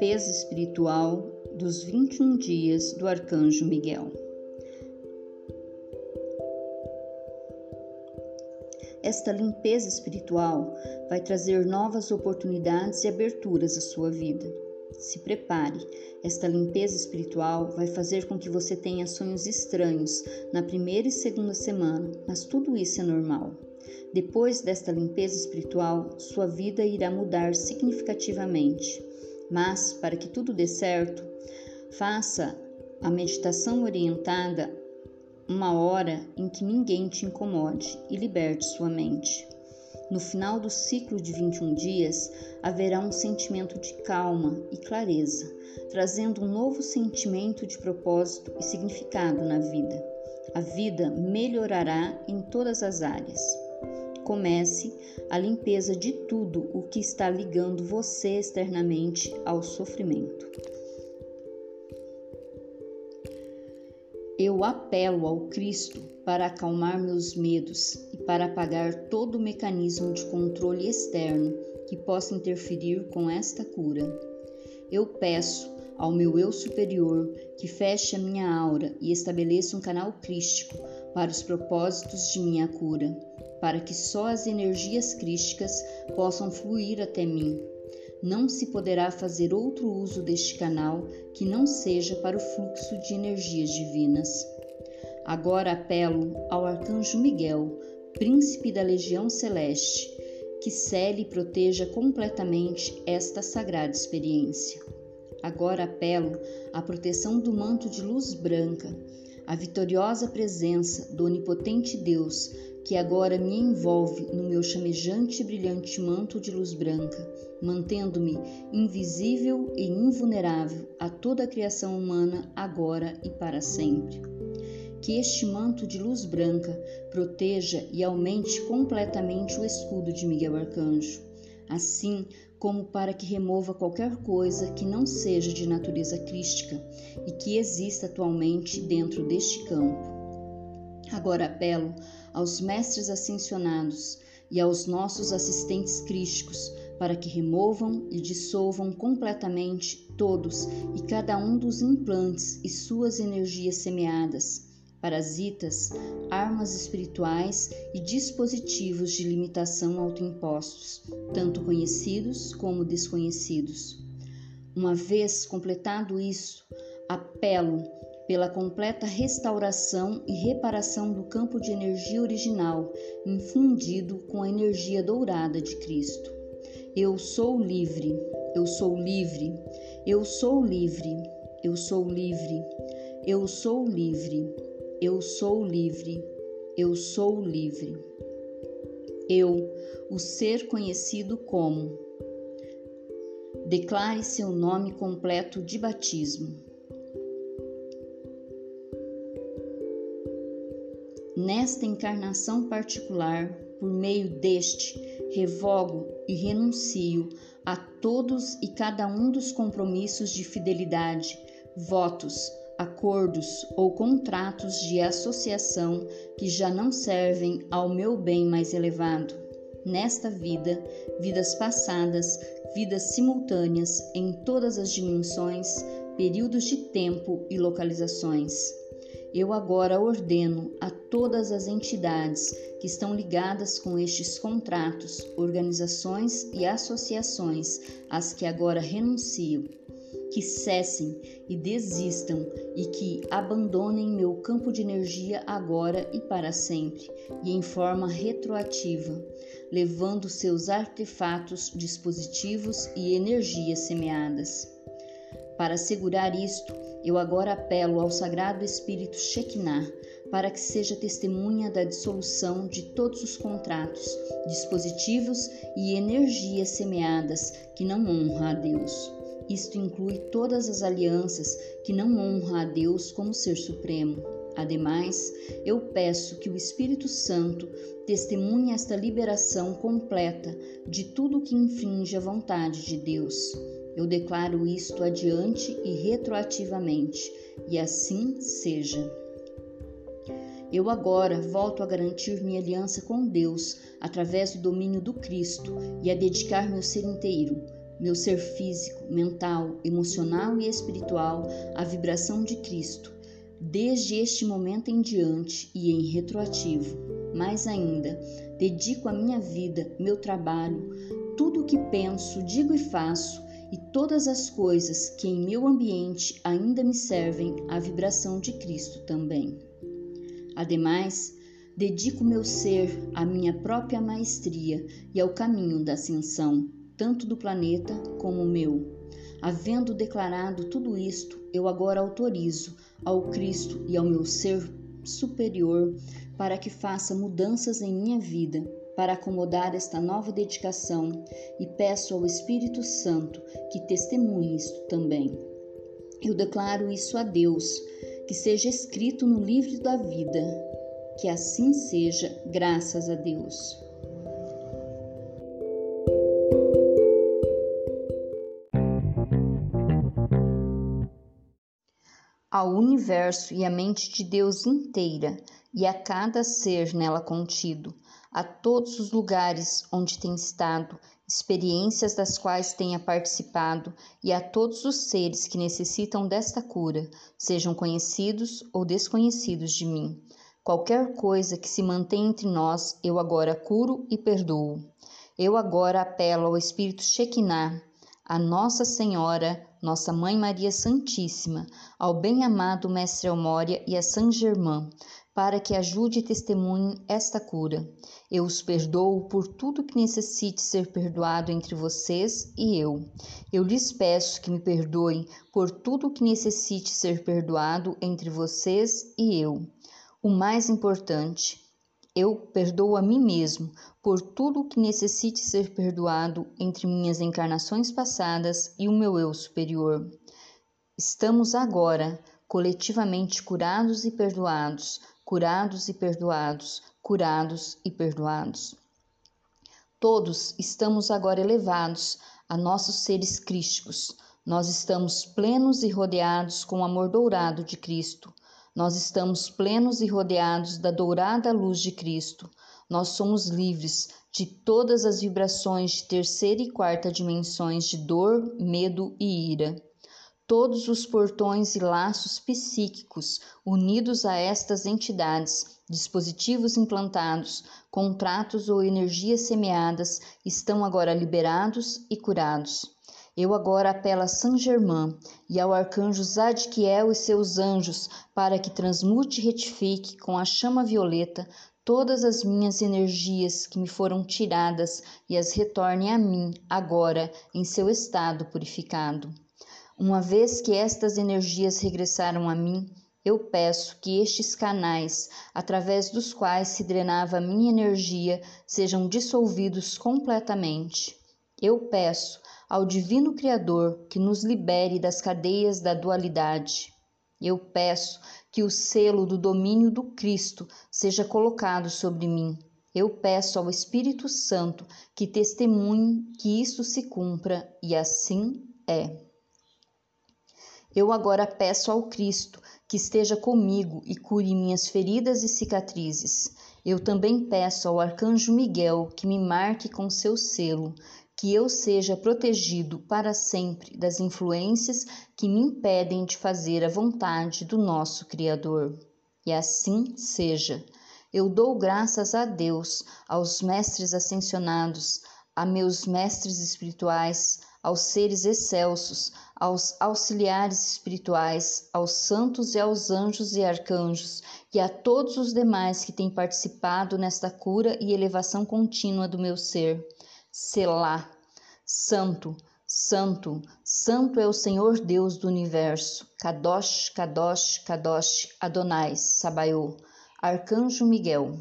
limpeza espiritual dos 21 dias do Arcanjo Miguel. Esta limpeza espiritual vai trazer novas oportunidades e aberturas à sua vida. Se prepare, esta limpeza espiritual vai fazer com que você tenha sonhos estranhos na primeira e segunda semana, mas tudo isso é normal. Depois desta limpeza espiritual, sua vida irá mudar significativamente. Mas, para que tudo dê certo, faça a meditação orientada uma hora em que ninguém te incomode e liberte sua mente. No final do ciclo de 21 dias, haverá um sentimento de calma e clareza, trazendo um novo sentimento de propósito e significado na vida. A vida melhorará em todas as áreas. Comece a limpeza de tudo o que está ligando você externamente ao sofrimento. Eu apelo ao Cristo para acalmar meus medos e para apagar todo o mecanismo de controle externo que possa interferir com esta cura. Eu peço ao meu eu superior que feche a minha aura e estabeleça um canal crístico para os propósitos de minha cura para que só as energias crísticas possam fluir até mim. Não se poderá fazer outro uso deste canal que não seja para o fluxo de energias divinas. Agora apelo ao Arcanjo Miguel, príncipe da Legião Celeste, que cele e proteja completamente esta sagrada experiência. Agora apelo à proteção do manto de luz branca, à vitoriosa presença do onipotente Deus que agora me envolve no meu chamejante e brilhante manto de luz branca, mantendo-me invisível e invulnerável a toda a criação humana agora e para sempre. Que este manto de luz branca proteja e aumente completamente o escudo de Miguel Arcanjo, assim como para que remova qualquer coisa que não seja de natureza crística e que exista atualmente dentro deste campo. Agora apelo aos mestres ascensionados e aos nossos assistentes crísticos para que removam e dissolvam completamente todos e cada um dos implantes e suas energias semeadas, parasitas, armas espirituais e dispositivos de limitação autoimpostos, tanto conhecidos como desconhecidos. Uma vez completado isso, apelo pela completa restauração e reparação do campo de energia original, infundido com a energia dourada de Cristo. Eu sou livre, eu sou livre, eu sou livre, eu sou livre, eu sou livre, eu sou livre, eu sou livre. Eu, o ser conhecido como. Declare seu nome completo de batismo. Nesta encarnação particular, por meio deste, revogo e renuncio a todos e cada um dos compromissos de fidelidade, votos, acordos ou contratos de associação que já não servem ao meu bem mais elevado. Nesta vida, vidas passadas, vidas simultâneas em todas as dimensões, períodos de tempo e localizações eu agora ordeno a todas as entidades que estão ligadas com estes contratos, organizações e associações, às que agora renuncio, que cessem e desistam e que abandonem meu campo de energia agora e para sempre, e em forma retroativa, levando seus artefatos, dispositivos e energias semeadas. Para assegurar isto, eu agora apelo ao Sagrado Espírito Shekinah para que seja testemunha da dissolução de todos os contratos, dispositivos e energias semeadas que não honram a Deus. Isto inclui todas as alianças que não honram a Deus como Ser Supremo. Ademais, eu peço que o Espírito Santo testemunhe esta liberação completa de tudo que infringe a vontade de Deus eu declaro isto adiante e retroativamente, e assim seja. Eu agora volto a garantir minha aliança com Deus através do domínio do Cristo e a dedicar meu ser inteiro, meu ser físico, mental, emocional e espiritual à vibração de Cristo, desde este momento em diante e em retroativo. Mais ainda, dedico a minha vida, meu trabalho, tudo o que penso, digo e faço e todas as coisas que em meu ambiente ainda me servem à vibração de Cristo também. Ademais, dedico meu ser à minha própria maestria e ao caminho da ascensão, tanto do planeta como o meu. Havendo declarado tudo isto, eu agora autorizo ao Cristo e ao meu ser superior para que faça mudanças em minha vida para acomodar esta nova dedicação e peço ao Espírito Santo que testemunhe isto também. Eu declaro isso a Deus, que seja escrito no livro da vida. Que assim seja, graças a Deus. Ao universo e à mente de Deus inteira, e a cada ser nela contido, a todos os lugares onde tem estado, experiências das quais tenha participado e a todos os seres que necessitam desta cura, sejam conhecidos ou desconhecidos de mim. Qualquer coisa que se mantém entre nós, eu agora curo e perdoo. Eu agora apelo ao Espírito Shekinah, a Nossa Senhora, Nossa Mãe Maria Santíssima, ao bem-amado Mestre Elmória e a Saint Germain, para que ajude e testemunhe esta cura. Eu os perdoo por tudo que necessite ser perdoado entre vocês e eu. Eu lhes peço que me perdoem por tudo que necessite ser perdoado entre vocês e eu. O mais importante, eu perdoo a mim mesmo por tudo que necessite ser perdoado entre minhas encarnações passadas e o meu eu superior. Estamos agora coletivamente curados e perdoados curados e perdoados, curados e perdoados. Todos estamos agora elevados a nossos seres crísticos. Nós estamos plenos e rodeados com o amor dourado de Cristo. Nós estamos plenos e rodeados da dourada luz de Cristo. Nós somos livres de todas as vibrações de terceira e quarta dimensões de dor, medo e ira todos os portões e laços psíquicos unidos a estas entidades, dispositivos implantados, contratos ou energias semeadas estão agora liberados e curados. Eu agora apelo a Saint Germain e ao arcanjo Zadkiel e seus anjos para que transmute e retifique com a chama violeta todas as minhas energias que me foram tiradas e as retorne a mim agora em seu estado purificado. Uma vez que estas energias regressaram a mim, eu peço que estes canais, através dos quais se drenava a minha energia, sejam dissolvidos completamente. Eu peço ao Divino Criador que nos libere das cadeias da dualidade. Eu peço que o selo do domínio do Cristo seja colocado sobre mim. Eu peço ao Espírito Santo que testemunhe que isto se cumpra, e assim é. Eu agora peço ao Cristo que esteja comigo e cure minhas feridas e cicatrizes. Eu também peço ao arcanjo Miguel que me marque com seu selo, que eu seja protegido para sempre das influências que me impedem de fazer a vontade do nosso Criador. E assim seja. Eu dou graças a Deus, aos mestres ascensionados, a meus mestres espirituais, aos seres excelsos, aos auxiliares espirituais, aos santos e aos anjos e arcanjos, e a todos os demais que têm participado nesta cura e elevação contínua do meu ser. Selá. Santo, Santo, Santo é o Senhor Deus do universo. Kadosh, Kadosh, Kadosh, Adonai, Sabaiô. Arcanjo Miguel.